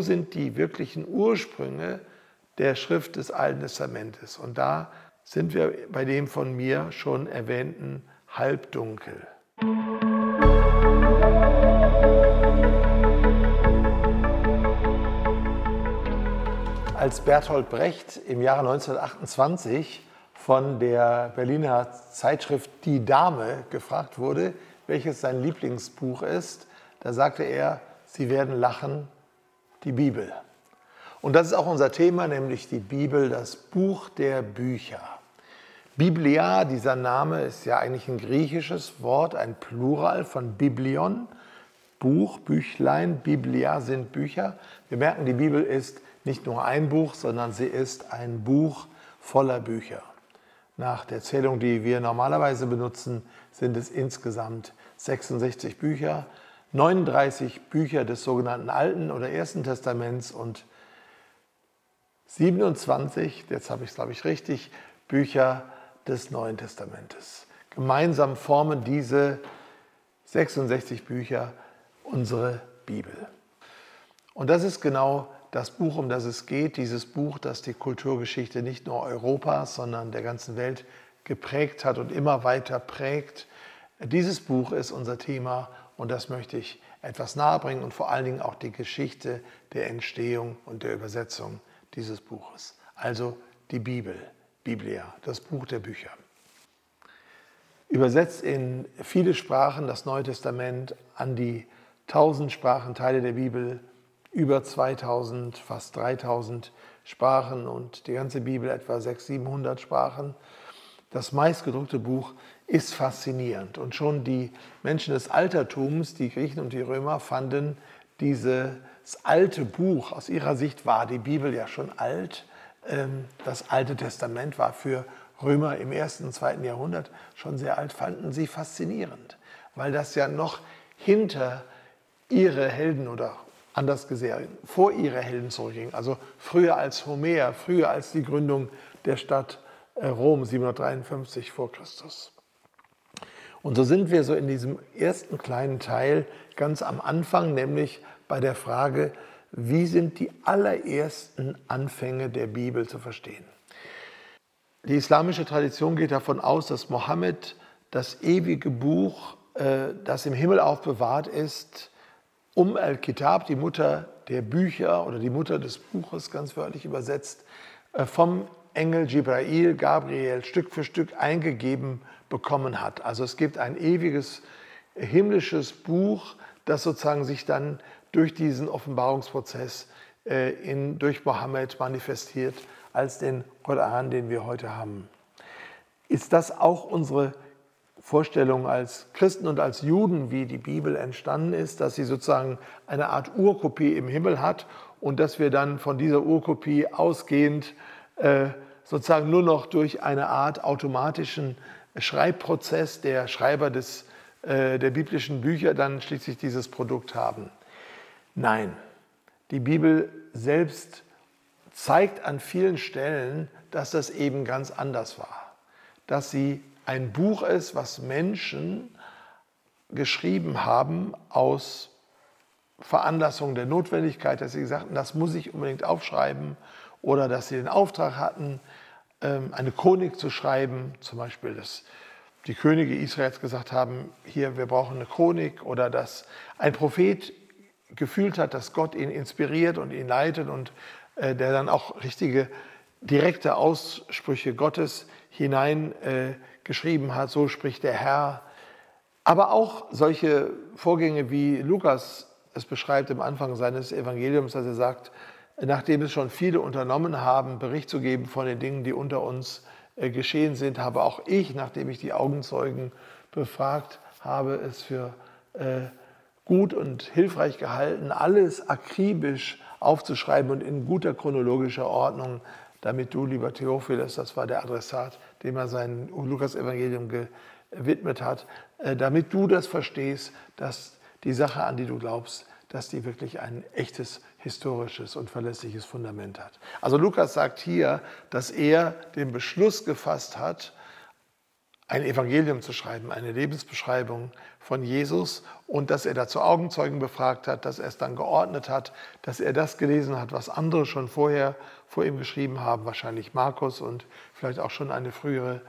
sind die wirklichen Ursprünge der Schrift des Alten Testamentes? Und da sind wir bei dem von mir schon erwähnten Halbdunkel. Als Bertolt Brecht im Jahre 1928 von der Berliner Zeitschrift Die Dame gefragt wurde, welches sein Lieblingsbuch ist, da sagte er, Sie werden lachen, die Bibel. Und das ist auch unser Thema, nämlich die Bibel, das Buch der Bücher. Biblia, dieser Name ist ja eigentlich ein griechisches Wort, ein Plural von Biblion, Buch, Büchlein, Biblia sind Bücher. Wir merken, die Bibel ist nicht nur ein Buch, sondern sie ist ein Buch voller Bücher. Nach der Zählung, die wir normalerweise benutzen, sind es insgesamt 66 Bücher, 39 Bücher des sogenannten Alten oder Ersten Testaments und 27, jetzt habe ich es glaube ich richtig, Bücher des Neuen Testamentes. Gemeinsam formen diese 66 Bücher unsere Bibel. Und das ist genau das Buch, um das es geht, dieses Buch, das die Kulturgeschichte nicht nur Europas, sondern der ganzen Welt geprägt hat und immer weiter prägt. Dieses Buch ist unser Thema und das möchte ich etwas nahebringen und vor allen Dingen auch die Geschichte der Entstehung und der Übersetzung dieses Buches. Also die Bibel. Biblia, das Buch der Bücher. Übersetzt in viele Sprachen das Neue Testament an die tausend Sprachenteile der Bibel, über 2000, fast 3000 Sprachen und die ganze Bibel etwa 600, 700 Sprachen. Das meistgedruckte Buch ist faszinierend und schon die Menschen des Altertums, die Griechen und die Römer, fanden dieses alte Buch, aus ihrer Sicht war die Bibel ja schon alt, ähm, das Alte Testament war für Römer im ersten und zweiten Jahrhundert schon sehr alt, fanden sie faszinierend, weil das ja noch hinter ihre Helden oder anders gesehen, vor ihre Helden zurückging. Also früher als Homer, früher als die Gründung der Stadt äh, Rom 753 vor Christus. Und so sind wir so in diesem ersten kleinen Teil ganz am Anfang, nämlich bei der Frage, wie sind die allerersten Anfänge der Bibel zu verstehen. Die islamische Tradition geht davon aus, dass Mohammed das ewige Buch, äh, das im Himmel aufbewahrt ist, um al-Kitab, die Mutter der Bücher oder die Mutter des Buches, ganz wörtlich übersetzt, äh, vom Engel Jibrail, Gabriel, Stück für Stück eingegeben bekommen hat. Also es gibt ein ewiges himmlisches Buch, das sozusagen sich dann durch diesen Offenbarungsprozess äh, in, durch Mohammed manifestiert als den Koran, den wir heute haben. Ist das auch unsere Vorstellung als Christen und als Juden, wie die Bibel entstanden ist, dass sie sozusagen eine Art Urkopie im Himmel hat und dass wir dann von dieser Urkopie ausgehend äh, sozusagen nur noch durch eine Art automatischen Schreibprozess der Schreiber des, äh, der biblischen Bücher dann schließlich dieses Produkt haben. Nein, die Bibel selbst zeigt an vielen Stellen, dass das eben ganz anders war. Dass sie ein Buch ist, was Menschen geschrieben haben aus Veranlassung der Notwendigkeit, dass sie gesagt haben, das muss ich unbedingt aufschreiben oder dass sie den Auftrag hatten, eine Chronik zu schreiben, zum Beispiel, dass die Könige Israels gesagt haben, hier, wir brauchen eine Chronik oder dass ein Prophet gefühlt hat, dass Gott ihn inspiriert und ihn leitet und äh, der dann auch richtige direkte Aussprüche Gottes hineingeschrieben äh, hat, so spricht der Herr. Aber auch solche Vorgänge, wie Lukas es beschreibt im Anfang seines Evangeliums, dass er sagt, nachdem es schon viele unternommen haben, Bericht zu geben von den Dingen, die unter uns äh, geschehen sind, habe auch ich, nachdem ich die Augenzeugen befragt habe, es für äh, gut und hilfreich gehalten, alles akribisch aufzuschreiben und in guter chronologischer Ordnung, damit du, lieber Theophilus, das war der Adressat, dem er sein Lukas-Evangelium gewidmet hat, äh, damit du das verstehst, dass die Sache, an die du glaubst, dass die wirklich ein echtes historisches und verlässliches Fundament hat. Also Lukas sagt hier, dass er den Beschluss gefasst hat, ein Evangelium zu schreiben, eine Lebensbeschreibung von Jesus und dass er dazu Augenzeugen befragt hat, dass er es dann geordnet hat, dass er das gelesen hat, was andere schon vorher vor ihm geschrieben haben, wahrscheinlich Markus und vielleicht auch schon eine frühere,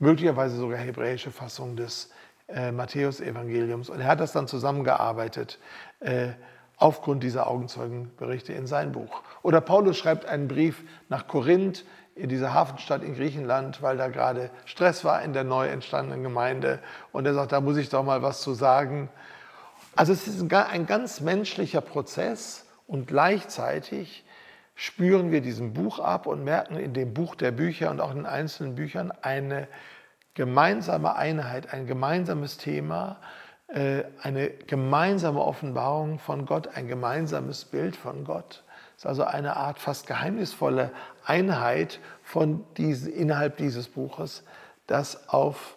möglicherweise sogar hebräische Fassung des äh, Matthäus-Evangeliums. Und er hat das dann zusammengearbeitet äh, aufgrund dieser Augenzeugenberichte in sein Buch. Oder Paulus schreibt einen Brief nach Korinth, in dieser Hafenstadt in Griechenland, weil da gerade Stress war in der neu entstandenen Gemeinde. Und er sagt, da muss ich doch mal was zu sagen. Also es ist ein ganz menschlicher Prozess und gleichzeitig spüren wir diesem Buch ab und merken in dem Buch der Bücher und auch in einzelnen Büchern eine gemeinsame Einheit, ein gemeinsames Thema, eine gemeinsame Offenbarung von Gott, ein gemeinsames Bild von Gott. Es ist also eine Art fast geheimnisvolle Einheit von diesen, innerhalb dieses Buches, das auf,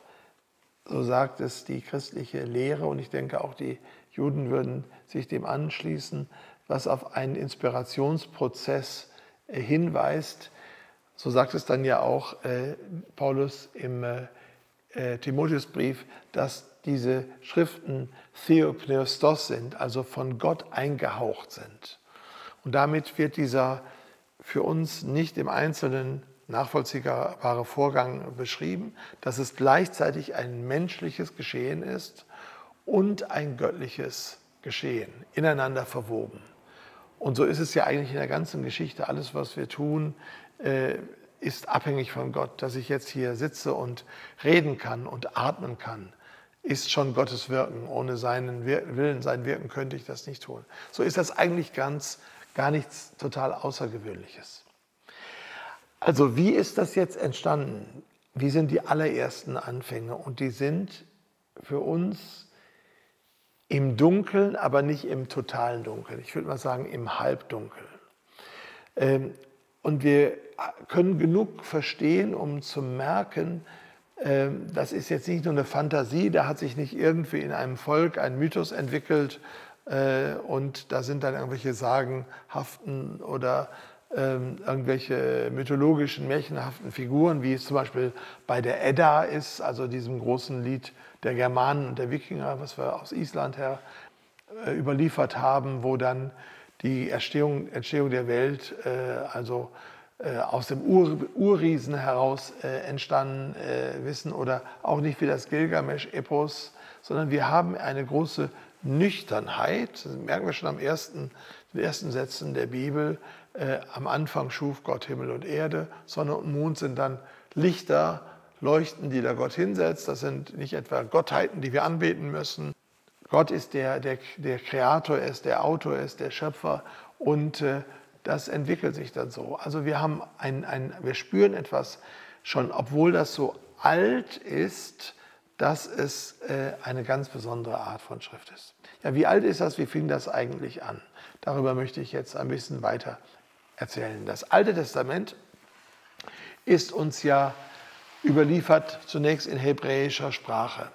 so sagt es die christliche Lehre, und ich denke auch die Juden würden sich dem anschließen, was auf einen Inspirationsprozess äh, hinweist. So sagt es dann ja auch äh, Paulus im äh, äh Timotheusbrief, dass diese Schriften Theopneustos sind, also von Gott eingehaucht sind. Und damit wird dieser für uns nicht im Einzelnen nachvollziehbare Vorgang beschrieben, dass es gleichzeitig ein menschliches Geschehen ist und ein göttliches Geschehen, ineinander verwoben. Und so ist es ja eigentlich in der ganzen Geschichte. Alles, was wir tun, äh, ist abhängig von Gott. Dass ich jetzt hier sitze und reden kann und atmen kann, ist schon Gottes Wirken. Ohne seinen Willen, sein Wirken könnte ich das nicht tun. So ist das eigentlich ganz gar nichts total Außergewöhnliches. Also wie ist das jetzt entstanden? Wie sind die allerersten Anfänge? Und die sind für uns im Dunkeln, aber nicht im totalen Dunkeln. Ich würde mal sagen im Halbdunkeln. Ähm, und wir können genug verstehen, um zu merken, das ist jetzt nicht nur eine Fantasie, da hat sich nicht irgendwie in einem Volk ein Mythos entwickelt äh, und da sind dann irgendwelche sagenhaften oder ähm, irgendwelche mythologischen, märchenhaften Figuren, wie es zum Beispiel bei der Edda ist, also diesem großen Lied der Germanen und der Wikinger, was wir aus Island her äh, überliefert haben, wo dann die Entstehung, Entstehung der Welt äh, also aus dem Ur, Urriesen heraus äh, entstanden äh, wissen oder auch nicht wie das Gilgamesch-Epos, sondern wir haben eine große Nüchternheit, das merken wir schon am ersten, den ersten Sätzen der Bibel. Äh, am Anfang schuf Gott Himmel und Erde, Sonne und Mond sind dann Lichter, Leuchten, die da Gott hinsetzt. Das sind nicht etwa Gottheiten, die wir anbeten müssen. Gott ist der, der, der Kreator, ist der Autor, ist der Schöpfer und äh, das entwickelt sich dann so. Also wir, haben ein, ein, wir spüren etwas schon, obwohl das so alt ist, dass es äh, eine ganz besondere Art von Schrift ist. Ja, wie alt ist das? Wie fing das eigentlich an? Darüber möchte ich jetzt ein bisschen weiter erzählen. Das Alte Testament ist uns ja überliefert zunächst in hebräischer Sprache.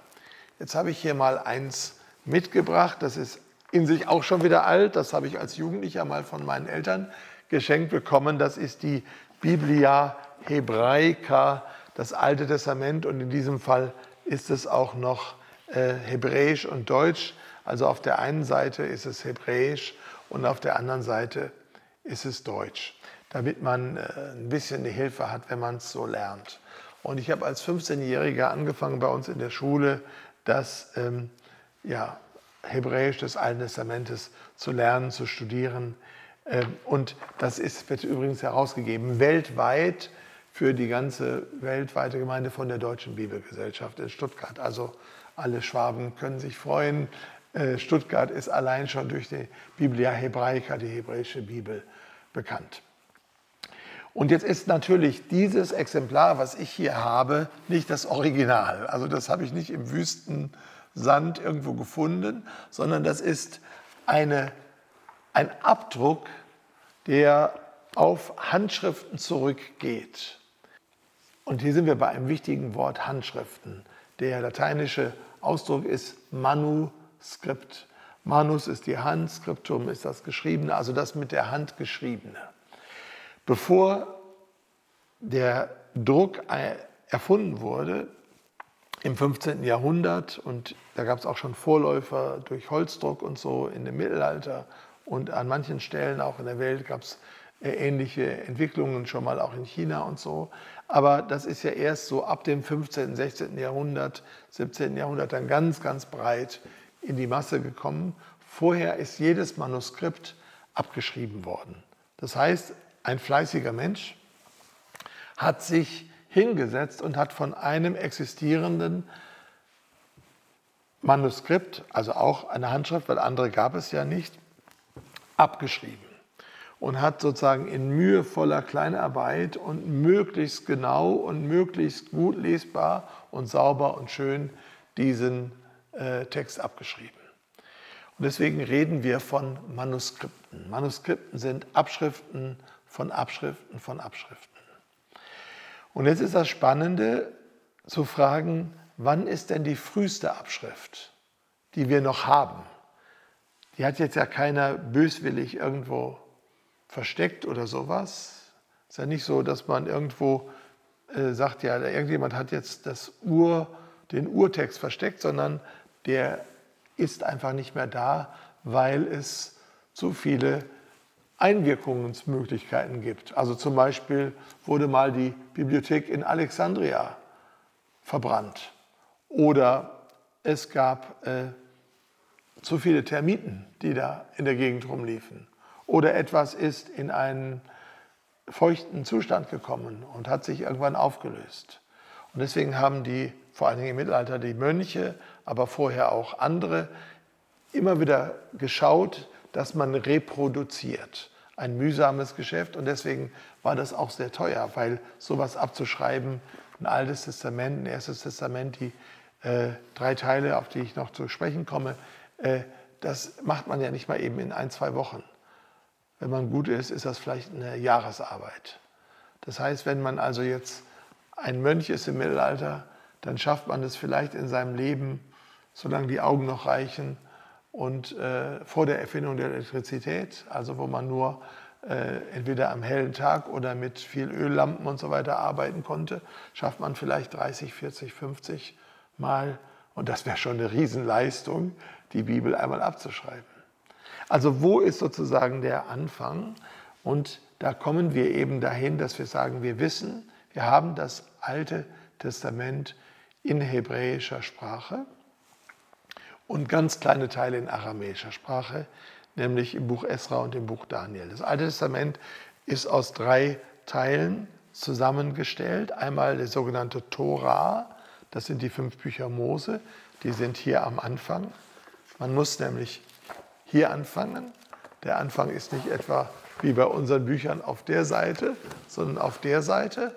Jetzt habe ich hier mal eins mitgebracht, das ist in sich auch schon wieder alt, das habe ich als Jugendlicher mal von meinen Eltern geschenkt bekommen. Das ist die Biblia Hebraica, das Alte Testament und in diesem Fall ist es auch noch äh, Hebräisch und Deutsch. Also auf der einen Seite ist es Hebräisch und auf der anderen Seite ist es Deutsch, damit man äh, ein bisschen eine Hilfe hat, wenn man es so lernt. Und ich habe als 15-Jähriger angefangen bei uns in der Schule, das ähm, ja, Hebräisch des Alten Testamentes zu lernen, zu studieren. Ähm, und das ist, wird übrigens herausgegeben weltweit für die ganze weltweite Gemeinde von der Deutschen Bibelgesellschaft in Stuttgart. Also alle Schwaben können sich freuen. Äh, Stuttgart ist allein schon durch die Biblia Hebraica, die hebräische Bibel, bekannt. Und jetzt ist natürlich dieses Exemplar, was ich hier habe, nicht das Original. Also das habe ich nicht im Wüstensand irgendwo gefunden, sondern das ist eine, ein Abdruck, der auf Handschriften zurückgeht. Und hier sind wir bei einem wichtigen Wort Handschriften. Der lateinische Ausdruck ist Manuskript. Manus ist die Hand, Skriptum ist das Geschriebene, also das mit der Hand Geschriebene. Bevor der Druck erfunden wurde, im 15. Jahrhundert und da gab es auch schon Vorläufer durch Holzdruck und so in dem Mittelalter und an manchen Stellen auch in der Welt gab es äh, ähnliche Entwicklungen schon mal auch in China und so. Aber das ist ja erst so ab dem 15., 16. Jahrhundert, 17. Jahrhundert dann ganz, ganz breit in die Masse gekommen. Vorher ist jedes Manuskript abgeschrieben worden. Das heißt, ein fleißiger Mensch hat sich hingesetzt und hat von einem existierenden Manuskript, also auch eine Handschrift, weil andere gab es ja nicht, abgeschrieben und hat sozusagen in mühevoller Kleinarbeit und möglichst genau und möglichst gut lesbar und sauber und schön diesen äh, Text abgeschrieben. Und deswegen reden wir von Manuskripten. Manuskripten sind Abschriften von Abschriften von Abschriften. Und jetzt ist das Spannende zu fragen, wann ist denn die früheste Abschrift, die wir noch haben? Die hat jetzt ja keiner böswillig irgendwo versteckt oder sowas. Es ist ja nicht so, dass man irgendwo äh, sagt, ja, irgendjemand hat jetzt das Ur, den Urtext versteckt, sondern der ist einfach nicht mehr da, weil es zu viele Einwirkungsmöglichkeiten gibt. Also zum Beispiel wurde mal die Bibliothek in Alexandria verbrannt oder es gab äh, zu viele Termiten, die da in der Gegend rumliefen oder etwas ist in einen feuchten Zustand gekommen und hat sich irgendwann aufgelöst. Und deswegen haben die, vor allen Dingen im Mittelalter, die Mönche, aber vorher auch andere, immer wieder geschaut, dass man reproduziert. Ein mühsames Geschäft und deswegen war das auch sehr teuer, weil sowas abzuschreiben, ein altes Testament, ein erstes Testament, die äh, drei Teile, auf die ich noch zu sprechen komme, äh, das macht man ja nicht mal eben in ein, zwei Wochen. Wenn man gut ist, ist das vielleicht eine Jahresarbeit. Das heißt, wenn man also jetzt ein Mönch ist im Mittelalter, dann schafft man es vielleicht in seinem Leben, solange die Augen noch reichen, und äh, vor der Erfindung der Elektrizität, also wo man nur äh, entweder am hellen Tag oder mit viel Öllampen und so weiter arbeiten konnte, schafft man vielleicht 30, 40, 50 Mal, und das wäre schon eine Riesenleistung, die Bibel einmal abzuschreiben. Also wo ist sozusagen der Anfang? Und da kommen wir eben dahin, dass wir sagen, wir wissen, wir haben das Alte Testament in hebräischer Sprache und ganz kleine Teile in aramäischer Sprache, nämlich im Buch Esra und im Buch Daniel. Das Alte Testament ist aus drei Teilen zusammengestellt. Einmal der sogenannte Torah, das sind die fünf Bücher Mose, die sind hier am Anfang. Man muss nämlich hier anfangen. Der Anfang ist nicht etwa wie bei unseren Büchern auf der Seite, sondern auf der Seite.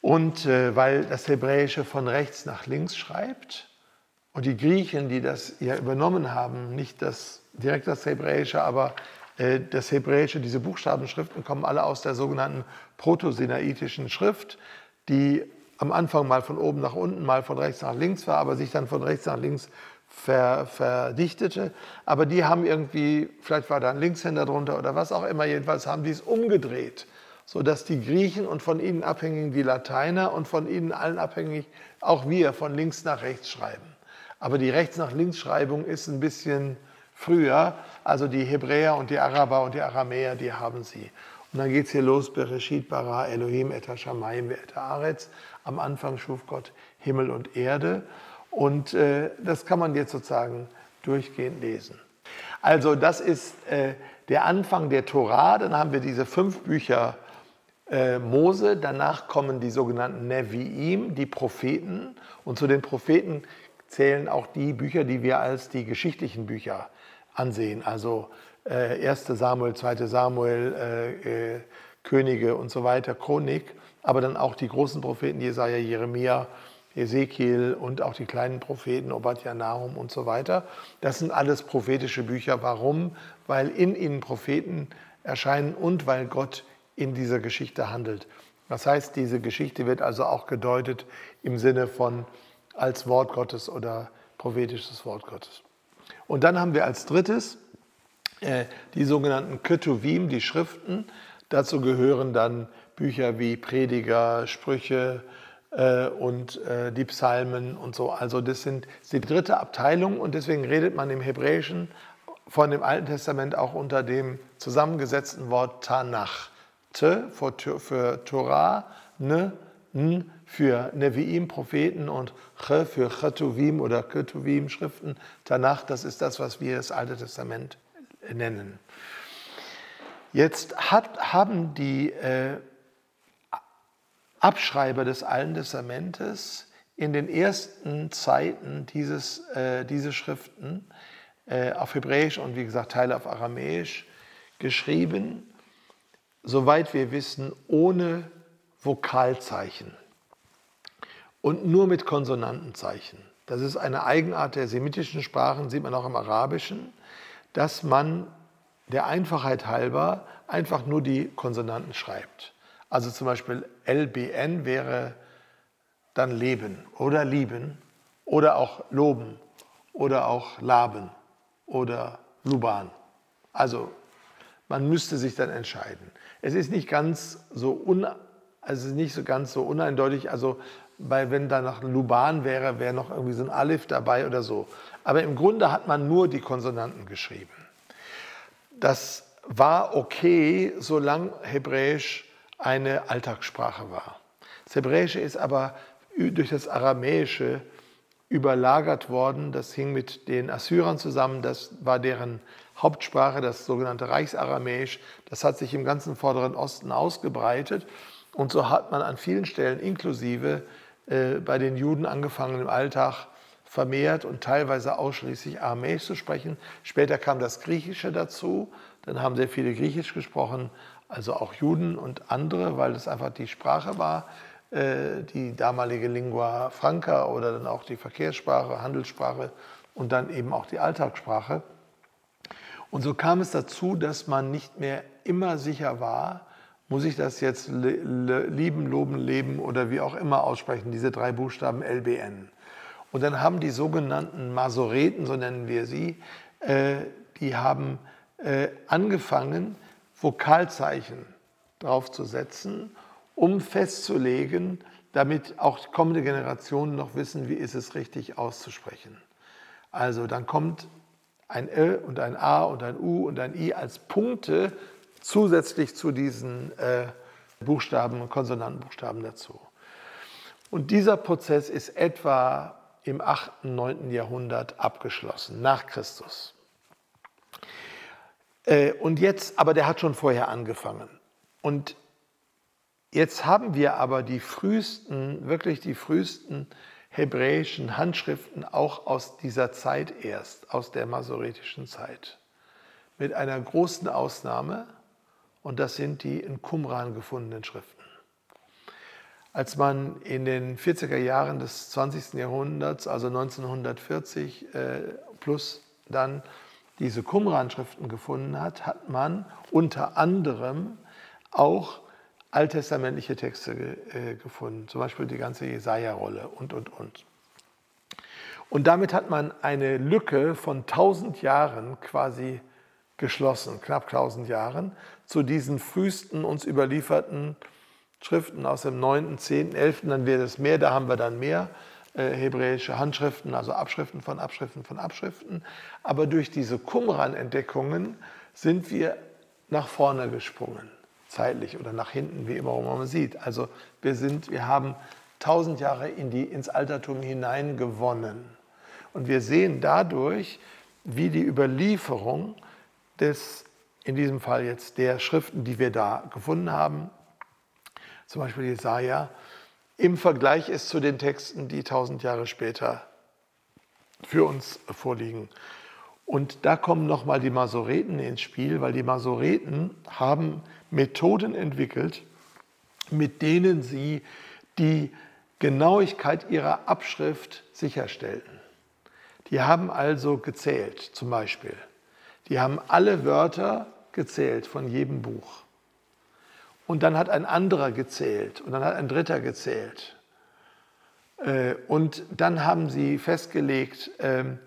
Und äh, weil das Hebräische von rechts nach links schreibt, und die Griechen, die das ja übernommen haben, nicht das, direkt das Hebräische, aber äh, das Hebräische, diese Buchstabenschriften kommen alle aus der sogenannten protosinaitischen Schrift, die am Anfang mal von oben nach unten, mal von rechts nach links war, aber sich dann von rechts nach links ver, verdichtete. Aber die haben irgendwie, vielleicht war da ein Linkshänder drunter oder was auch immer, jedenfalls haben die es umgedreht, sodass die Griechen und von ihnen abhängig die Lateiner und von ihnen allen abhängig auch wir von links nach rechts schreiben. Aber die Rechts-nach-Links-Schreibung ist ein bisschen früher. Also die Hebräer und die Araber und die Aramäer, die haben sie. Und dann geht es hier los, Bereshit bara Elohim et hashamayim et haaretz. Am Anfang schuf Gott Himmel und Erde. Und äh, das kann man jetzt sozusagen durchgehend lesen. Also das ist äh, der Anfang der Torah. Dann haben wir diese fünf Bücher äh, Mose. Danach kommen die sogenannten Nevi'im, die Propheten. Und zu den Propheten zählen auch die Bücher, die wir als die geschichtlichen Bücher ansehen. Also äh, 1. Samuel, 2. Samuel, äh, äh, Könige und so weiter, Chronik, aber dann auch die großen Propheten Jesaja, Jeremia, Ezekiel und auch die kleinen Propheten Obadja, Nahum und so weiter. Das sind alles prophetische Bücher. Warum? Weil in ihnen Propheten erscheinen und weil Gott in dieser Geschichte handelt. Das heißt, diese Geschichte wird also auch gedeutet im Sinne von als Wort Gottes oder prophetisches Wort Gottes. Und dann haben wir als drittes äh, die sogenannten Ketuvim, die Schriften. Dazu gehören dann Bücher wie Prediger, Sprüche, äh, und äh, die Psalmen und so. Also das sind die dritte Abteilung und deswegen redet man im Hebräischen von dem Alten Testament auch unter dem zusammengesetzten Wort Tanach. Te für Torah, ne, n für Neviim, Propheten und Ch für Chetuvim oder Ketuvim, Schriften. Tanach, das ist das, was wir das Alte Testament nennen. Jetzt hat, haben die äh, Abschreiber des Alten Testamentes in den ersten Zeiten dieses, äh, diese Schriften äh, auf Hebräisch und wie gesagt Teile auf Aramäisch geschrieben, soweit wir wissen, ohne Vokalzeichen und nur mit Konsonantenzeichen. Das ist eine Eigenart der semitischen Sprachen, sieht man auch im Arabischen, dass man der Einfachheit halber einfach nur die Konsonanten schreibt. Also zum Beispiel LBN wäre dann Leben oder Lieben oder auch Loben oder auch Laben oder Luban. Also man müsste sich dann entscheiden. Es ist nicht ganz so un, also nicht so ganz so uneindeutig. Also bei, wenn da noch Luban wäre, wäre noch irgendwie so ein Alif dabei oder so. Aber im Grunde hat man nur die Konsonanten geschrieben. Das war okay, solange Hebräisch eine Alltagssprache war. Das Hebräische ist aber durch das Aramäische überlagert worden. Das hing mit den Assyrern zusammen. Das war deren Hauptsprache, das sogenannte Reichsaramäisch. Das hat sich im ganzen Vorderen Osten ausgebreitet. Und so hat man an vielen Stellen, inklusive bei den Juden angefangen im Alltag, vermehrt und teilweise ausschließlich Aramäisch zu sprechen. Später kam das Griechische dazu. Dann haben sehr viele Griechisch gesprochen also auch Juden und andere, weil das einfach die Sprache war, äh, die damalige Lingua Franca oder dann auch die Verkehrssprache, Handelssprache und dann eben auch die Alltagssprache. Und so kam es dazu, dass man nicht mehr immer sicher war, muss ich das jetzt lieben, loben, leben oder wie auch immer aussprechen, diese drei Buchstaben LBN. Und dann haben die sogenannten Masoreten, so nennen wir sie, äh, die haben äh, angefangen, Vokalzeichen draufzusetzen, um festzulegen, damit auch kommende Generationen noch wissen, wie ist es richtig auszusprechen. Also dann kommt ein Ö und ein A und ein U und ein I als Punkte zusätzlich zu diesen äh, Buchstaben, Konsonantenbuchstaben dazu. Und dieser Prozess ist etwa im 8., 9. Jahrhundert abgeschlossen, nach Christus. Äh, und jetzt, aber der hat schon vorher angefangen. Und jetzt haben wir aber die frühesten, wirklich die frühesten hebräischen Handschriften auch aus dieser Zeit erst, aus der masoretischen Zeit. Mit einer großen Ausnahme, und das sind die in Qumran gefundenen Schriften. Als man in den 40er Jahren des 20. Jahrhunderts, also 1940 äh, plus dann diese Qumran-Schriften gefunden hat, hat man unter anderem auch alttestamentliche Texte äh, gefunden, zum Beispiel die ganze Jesaja-Rolle und, und, und. Und damit hat man eine Lücke von 1000 Jahren quasi geschlossen, knapp 1000 Jahren, zu diesen frühesten uns überlieferten Schriften aus dem 9., 10., 11., dann wäre es mehr, da haben wir dann mehr äh, hebräische Handschriften, also Abschriften von Abschriften von Abschriften. Aber durch diese Qumran-Entdeckungen sind wir nach vorne gesprungen, zeitlich oder nach hinten, wie immer man sieht. Also wir, sind, wir haben tausend Jahre in die, ins Altertum hineingewonnen. Und wir sehen dadurch, wie die Überlieferung des, in diesem Fall jetzt der Schriften, die wir da gefunden haben, zum Beispiel Jesaja, im Vergleich ist zu den Texten, die tausend Jahre später für uns vorliegen. Und da kommen nochmal die Masoreten ins Spiel, weil die Masoreten haben Methoden entwickelt, mit denen sie die Genauigkeit ihrer Abschrift sicherstellten. Die haben also gezählt, zum Beispiel. Die haben alle Wörter gezählt von jedem Buch. Und dann hat ein anderer gezählt und dann hat ein dritter gezählt. Äh, und dann haben sie festgelegt, ähm,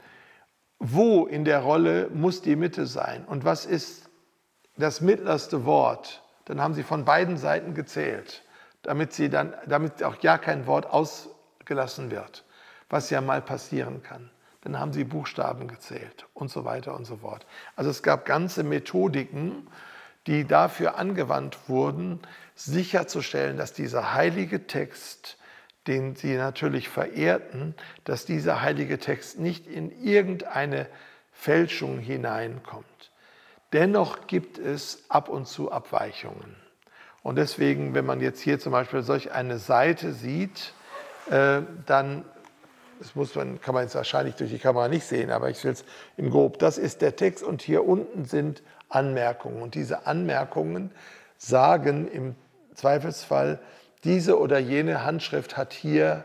wo in der Rolle muss die Mitte sein und was ist das mittlerste Wort. Dann haben sie von beiden Seiten gezählt. damit, sie dann, damit auch ja kein Wort ausgelassen wird, was ja mal passieren kann. Dann haben sie Buchstaben gezählt und so weiter und so fort. Also es gab ganze Methodiken, die dafür angewandt wurden, sicherzustellen, dass dieser heilige Text, den sie natürlich verehrten, dass dieser heilige Text nicht in irgendeine Fälschung hineinkommt. Dennoch gibt es ab und zu Abweichungen. Und deswegen, wenn man jetzt hier zum Beispiel solch eine Seite sieht, äh, dann das muss man, kann man jetzt wahrscheinlich durch die Kamera nicht sehen, aber ich will es im Grob. Das ist der Text und hier unten sind Anmerkungen. Und diese Anmerkungen sagen im Zweifelsfall, diese oder jene Handschrift hat hier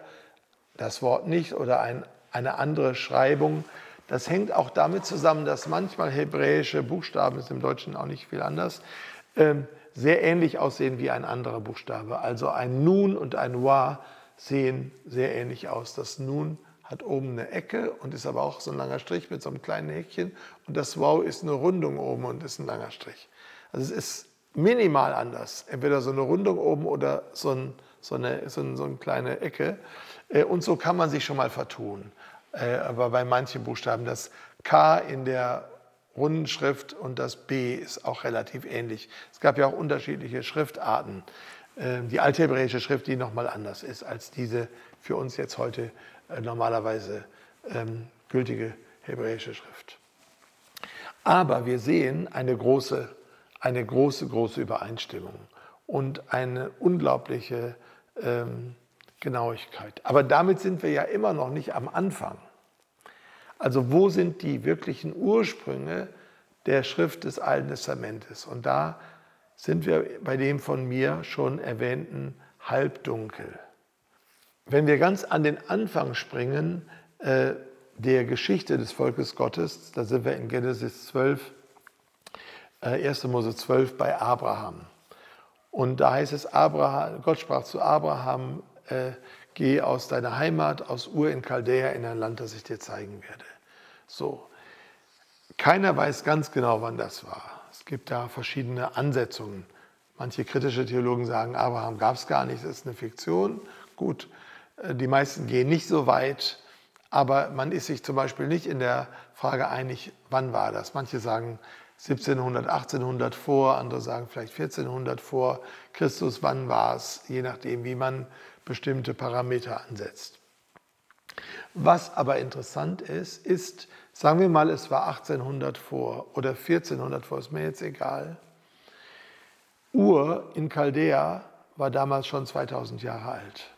das Wort nicht oder ein, eine andere Schreibung. Das hängt auch damit zusammen, dass manchmal hebräische Buchstaben, ist im Deutschen auch nicht viel anders, ähm, sehr ähnlich aussehen wie ein anderer Buchstabe. Also ein Nun und ein Wa sehen sehr ähnlich aus. Das Nun hat oben eine Ecke und ist aber auch so ein langer Strich mit so einem kleinen Häkchen. Und das Wow ist eine Rundung oben und ist ein langer Strich. Also es ist minimal anders. Entweder so eine Rundung oben oder so, ein, so, eine, so, ein, so eine kleine Ecke. Äh, und so kann man sich schon mal vertun. Äh, aber bei manchen Buchstaben, das K in der runden Schrift und das B ist auch relativ ähnlich. Es gab ja auch unterschiedliche Schriftarten. Äh, die althebräische Schrift, die nochmal anders ist als diese für uns jetzt heute normalerweise ähm, gültige hebräische Schrift. Aber wir sehen eine große, eine große, große Übereinstimmung und eine unglaubliche ähm, Genauigkeit. Aber damit sind wir ja immer noch nicht am Anfang. Also wo sind die wirklichen Ursprünge der Schrift des Alten Testamentes? Und da sind wir bei dem von mir schon erwähnten Halbdunkel. Wenn wir ganz an den Anfang springen äh, der Geschichte des Volkes Gottes, da sind wir in Genesis 12, äh, 1. Mose 12 bei Abraham. Und da heißt es, Abraham, Gott sprach zu Abraham, äh, geh aus deiner Heimat, aus Ur in Chaldea, in ein Land, das ich dir zeigen werde. So. Keiner weiß ganz genau, wann das war. Es gibt da verschiedene Ansetzungen. Manche kritische Theologen sagen, Abraham gab es gar nicht, das ist eine Fiktion. Gut, die meisten gehen nicht so weit, aber man ist sich zum Beispiel nicht in der Frage einig, wann war das. Manche sagen 1700, 1800 vor, andere sagen vielleicht 1400 vor Christus, wann war es, je nachdem, wie man bestimmte Parameter ansetzt. Was aber interessant ist, ist, sagen wir mal, es war 1800 vor oder 1400 vor, ist mir jetzt egal. Ur in Chaldea war damals schon 2000 Jahre alt.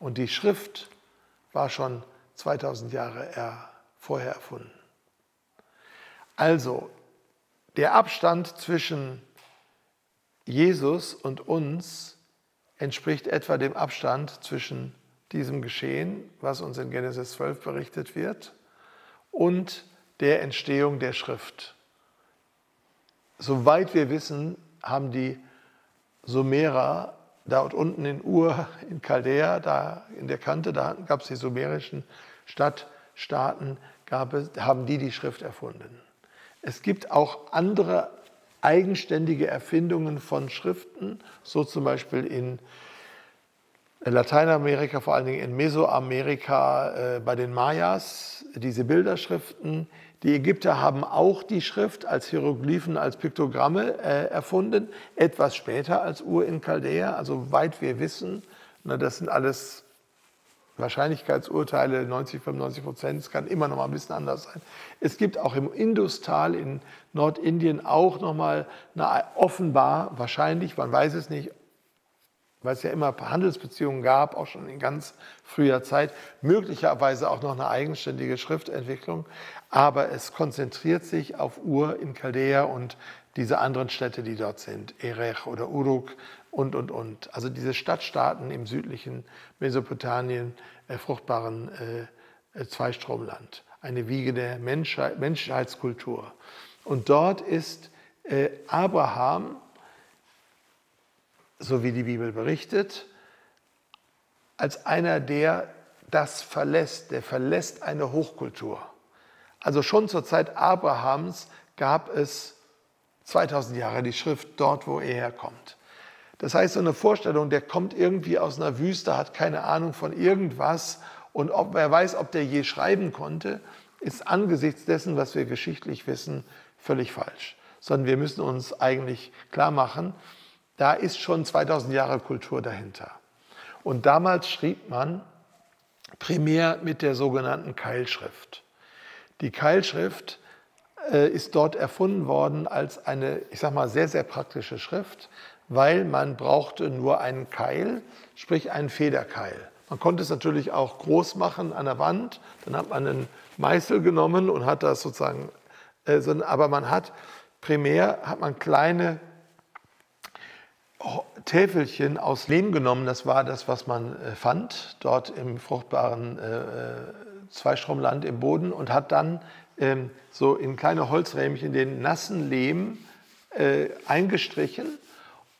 Und die Schrift war schon 2000 Jahre vorher erfunden. Also, der Abstand zwischen Jesus und uns entspricht etwa dem Abstand zwischen diesem Geschehen, was uns in Genesis 12 berichtet wird, und der Entstehung der Schrift. Soweit wir wissen, haben die Sumerer dort unten in Ur, in Chaldea, da in der Kante, da gab es die sumerischen Stadtstaaten, gab es, haben die die Schrift erfunden. Es gibt auch andere eigenständige Erfindungen von Schriften, so zum Beispiel in Lateinamerika, vor allen Dingen in Mesoamerika äh, bei den Mayas, diese Bilderschriften. Die Ägypter haben auch die Schrift als Hieroglyphen, als Piktogramme äh, erfunden, etwas später als Ur in Chaldea, also weit wir wissen. Na, das sind alles Wahrscheinlichkeitsurteile, 90, 95 Prozent, es kann immer noch mal ein bisschen anders sein. Es gibt auch im Industal in Nordindien auch noch mal eine, offenbar, wahrscheinlich, man weiß es nicht, weil es ja immer Handelsbeziehungen gab, auch schon in ganz früher Zeit, möglicherweise auch noch eine eigenständige Schriftentwicklung, aber es konzentriert sich auf Ur in Chaldea und diese anderen Städte, die dort sind, Erech oder Uruk und, und, und. Also diese Stadtstaaten im südlichen Mesopotamien, äh, fruchtbaren äh, äh Zweistromland, eine Wiege der Menschheit, Menschheitskultur. Und dort ist äh, Abraham so wie die Bibel berichtet, als einer, der das verlässt, der verlässt eine Hochkultur. Also schon zur Zeit Abrahams gab es 2000 Jahre die Schrift dort, wo er herkommt. Das heißt, so eine Vorstellung, der kommt irgendwie aus einer Wüste, hat keine Ahnung von irgendwas und ob, wer weiß, ob der je schreiben konnte, ist angesichts dessen, was wir geschichtlich wissen, völlig falsch. Sondern wir müssen uns eigentlich klar machen, da ist schon 2000 Jahre Kultur dahinter. Und damals schrieb man primär mit der sogenannten Keilschrift. Die Keilschrift äh, ist dort erfunden worden als eine, ich sag mal, sehr, sehr praktische Schrift, weil man brauchte nur einen Keil, sprich einen Federkeil. Man konnte es natürlich auch groß machen an der Wand, dann hat man einen Meißel genommen und hat das sozusagen, äh, aber man hat primär hat man kleine Täfelchen aus Lehm genommen, das war das, was man äh, fand, dort im fruchtbaren äh, äh, Zweistromland im Boden und hat dann ähm, so in kleine Holzrähmchen den nassen Lehm äh, eingestrichen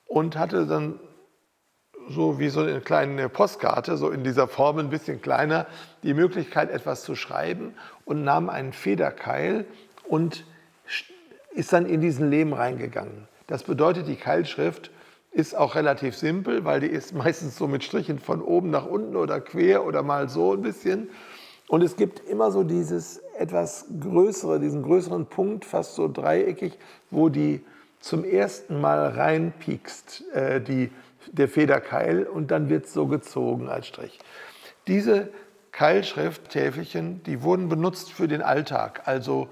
und hatte dann so wie so eine kleine Postkarte, so in dieser Form ein bisschen kleiner, die Möglichkeit, etwas zu schreiben und nahm einen Federkeil und ist dann in diesen Lehm reingegangen. Das bedeutet, die Keilschrift ist auch relativ simpel, weil die ist meistens so mit Strichen von oben nach unten oder quer oder mal so ein bisschen. Und es gibt immer so dieses etwas größere, diesen größeren Punkt, fast so dreieckig, wo die zum ersten Mal reinpiekst, äh, die, der Federkeil, und dann wird es so gezogen als Strich. Diese Keilschrifttäfelchen, die wurden benutzt für den Alltag. Also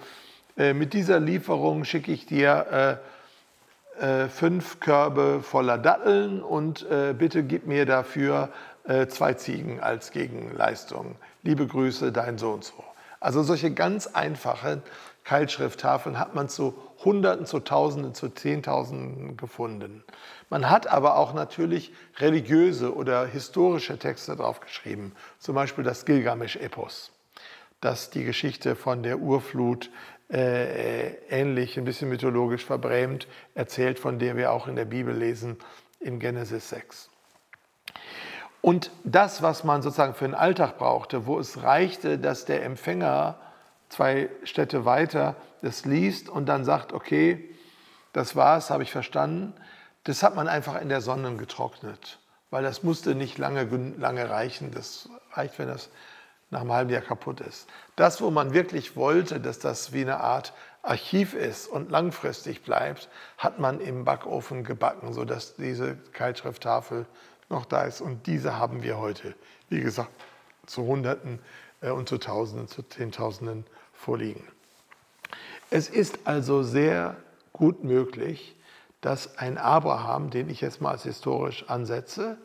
äh, mit dieser Lieferung schicke ich dir äh, äh, fünf Körbe voller Datteln und äh, bitte gib mir dafür äh, zwei Ziegen als Gegenleistung. Liebe Grüße, dein so und so. Also solche ganz einfachen Keilschrifttafeln hat man zu Hunderten, zu Tausenden, zu Zehntausenden gefunden. Man hat aber auch natürlich religiöse oder historische Texte draufgeschrieben, zum Beispiel das Gilgamesch-Epos, das die Geschichte von der Urflut äh, ähnlich, ein bisschen mythologisch verbrämt, erzählt, von der wir auch in der Bibel lesen, in Genesis 6. Und das, was man sozusagen für den Alltag brauchte, wo es reichte, dass der Empfänger zwei Städte weiter das liest und dann sagt, okay, das war's, habe ich verstanden, das hat man einfach in der Sonne getrocknet, weil das musste nicht lange, lange reichen. Das reicht, wenn das nach einem halben Jahr kaputt ist. Das, wo man wirklich wollte, dass das wie eine Art Archiv ist und langfristig bleibt, hat man im Backofen gebacken, sodass diese Keilschrifttafel noch da ist. Und diese haben wir heute, wie gesagt, zu Hunderten äh, und zu Tausenden, zu Zehntausenden vorliegen. Es ist also sehr gut möglich, dass ein Abraham, den ich jetzt mal als historisch ansetze,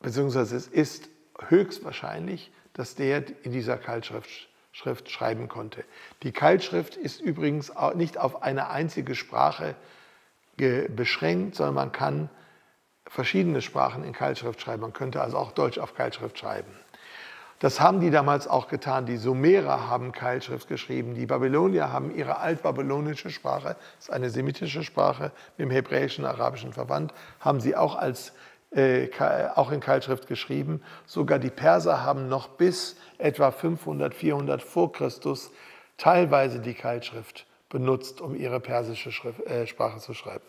beziehungsweise es ist höchstwahrscheinlich, dass der in dieser Keilschrift Schrift schreiben konnte. Die Keilschrift ist übrigens nicht auf eine einzige Sprache beschränkt, sondern man kann verschiedene Sprachen in Keilschrift schreiben. Man könnte also auch Deutsch auf Keilschrift schreiben. Das haben die damals auch getan. Die Sumerer haben Keilschrift geschrieben. Die Babylonier haben ihre altbabylonische Sprache, das ist eine semitische Sprache, mit dem hebräischen, arabischen verwandt, haben sie auch als äh, auch in Keilschrift geschrieben. Sogar die Perser haben noch bis etwa 500, 400 vor Christus teilweise die Keilschrift benutzt, um ihre persische Schrift, äh, Sprache zu schreiben.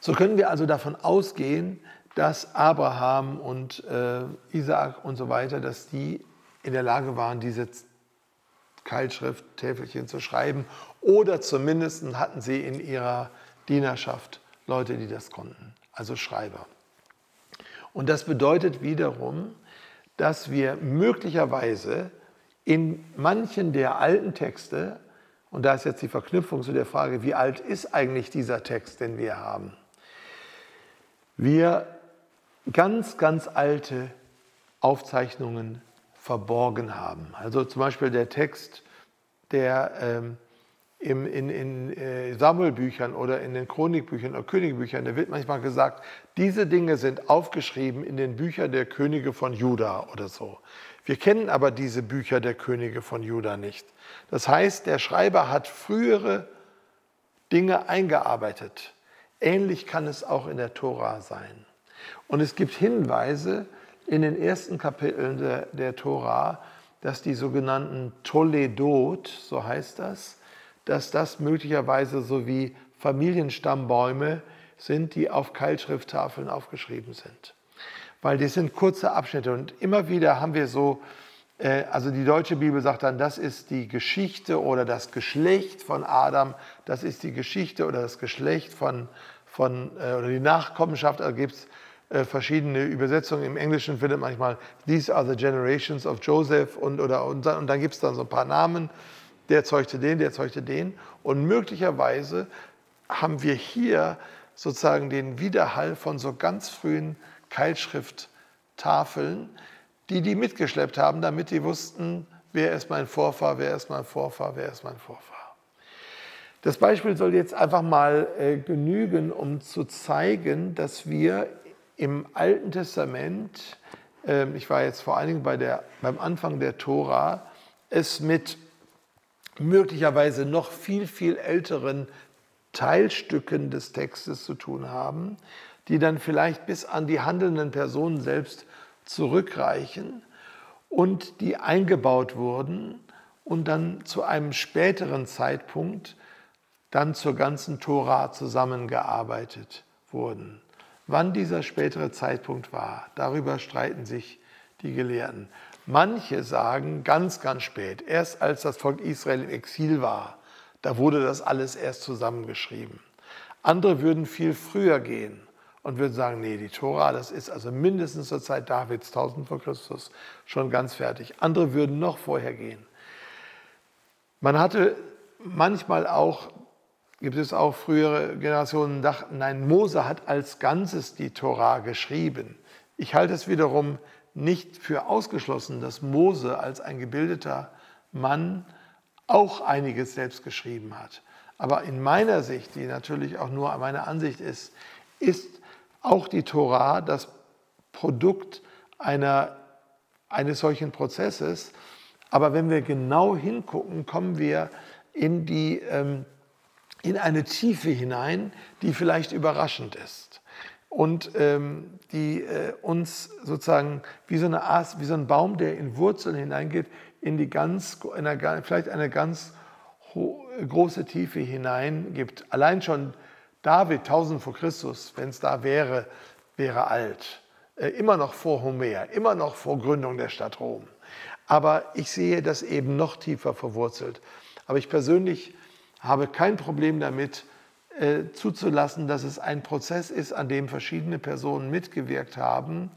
So können wir also davon ausgehen, dass Abraham und äh, Isaak und so weiter, dass die in der Lage waren, diese Keilschrifttäfelchen zu schreiben oder zumindest hatten sie in ihrer Dienerschaft Leute, die das konnten, also Schreiber. Und das bedeutet wiederum, dass wir möglicherweise in manchen der alten Texte, und da ist jetzt die Verknüpfung zu der Frage, wie alt ist eigentlich dieser Text, den wir haben, wir ganz, ganz alte Aufzeichnungen verborgen haben. Also zum Beispiel der Text, der ähm, im, in, in äh, Sammelbüchern oder in den Chronikbüchern oder Königbüchern, da wird manchmal gesagt, diese Dinge sind aufgeschrieben in den Büchern der Könige von Juda oder so. Wir kennen aber diese Bücher der Könige von Juda nicht. Das heißt, der Schreiber hat frühere Dinge eingearbeitet. Ähnlich kann es auch in der Tora sein. Und es gibt Hinweise in den ersten Kapiteln der, der Tora, dass die sogenannten Toledot, so heißt das, dass das möglicherweise so wie Familienstammbäume sind, die auf Keilschrifttafeln aufgeschrieben sind. Weil die sind kurze Abschnitte und immer wieder haben wir so, äh, also die deutsche Bibel sagt dann, das ist die Geschichte oder das Geschlecht von Adam, das ist die Geschichte oder das Geschlecht von, von äh, oder die Nachkommenschaft, da gibt es äh, verschiedene Übersetzungen. Im Englischen findet manchmal These are the generations of Joseph und, oder, und und dann gibt es dann so ein paar Namen. Der zeugte den, der zeugte den. Und möglicherweise haben wir hier sozusagen den Widerhall von so ganz frühen Keilschrifttafeln, die die mitgeschleppt haben, damit die wussten, wer ist mein Vorfahr, wer ist mein Vorfahr, wer ist mein Vorfahr. Das Beispiel soll jetzt einfach mal äh, genügen, um zu zeigen, dass wir im Alten Testament, äh, ich war jetzt vor allen Dingen bei der, beim Anfang der Tora, es mit möglicherweise noch viel, viel älteren Teilstücken des Textes zu tun haben, die dann vielleicht bis an die handelnden Personen selbst zurückreichen und die eingebaut wurden und dann zu einem späteren Zeitpunkt dann zur ganzen Tora zusammengearbeitet wurden. Wann dieser spätere Zeitpunkt war, darüber streiten sich die Gelehrten. Manche sagen ganz, ganz spät, erst als das Volk Israel im Exil war, da wurde das alles erst zusammengeschrieben. Andere würden viel früher gehen und würden sagen, nee, die Tora, das ist also mindestens zur Zeit Davids, 1000 vor Christus, schon ganz fertig. Andere würden noch vorher gehen. Man hatte manchmal auch gibt es auch frühere Generationen, dachten, nein, Mose hat als Ganzes die Tora geschrieben. Ich halte es wiederum nicht für ausgeschlossen, dass Mose als ein gebildeter Mann auch einiges selbst geschrieben hat. Aber in meiner Sicht, die natürlich auch nur meine Ansicht ist, ist auch die Tora das Produkt einer, eines solchen Prozesses. Aber wenn wir genau hingucken, kommen wir in die ähm, in eine Tiefe hinein, die vielleicht überraschend ist und ähm, die äh, uns sozusagen wie so, eine Ast, wie so ein Baum, der in Wurzeln hineingeht, in die ganz, in eine, vielleicht eine ganz große Tiefe hineingibt. Allein schon David, 1000 vor Christus, wenn es da wäre, wäre alt. Äh, immer noch vor Homer, immer noch vor Gründung der Stadt Rom. Aber ich sehe das eben noch tiefer verwurzelt. Aber ich persönlich habe kein Problem damit, äh, zuzulassen, dass es ein Prozess ist, an dem verschiedene Personen mitgewirkt haben,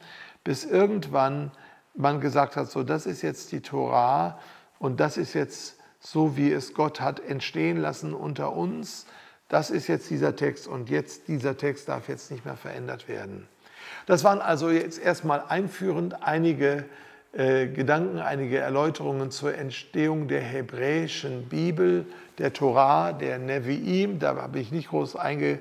bis irgendwann man gesagt hat, so das ist jetzt die Torah und das ist jetzt so, wie es Gott hat entstehen lassen unter uns. Das ist jetzt dieser Text und jetzt dieser Text darf jetzt nicht mehr verändert werden. Das waren also jetzt erstmal einführend einige äh, Gedanken, einige Erläuterungen zur Entstehung der hebräischen Bibel, der Torah, der Nevi'im, da habe ich nicht groß einge,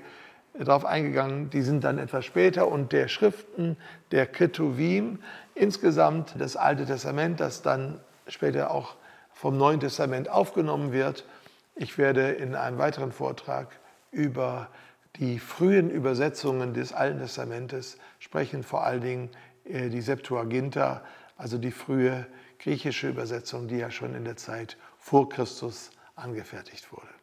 darauf eingegangen, die sind dann etwas später, und der Schriften, der Ketuvim, insgesamt das Alte Testament, das dann später auch vom Neuen Testament aufgenommen wird. Ich werde in einem weiteren Vortrag über die frühen Übersetzungen des Alten Testamentes sprechen, vor allen Dingen äh, die Septuaginta, also die frühe griechische Übersetzung, die ja schon in der Zeit vor Christus angefertigt wurde.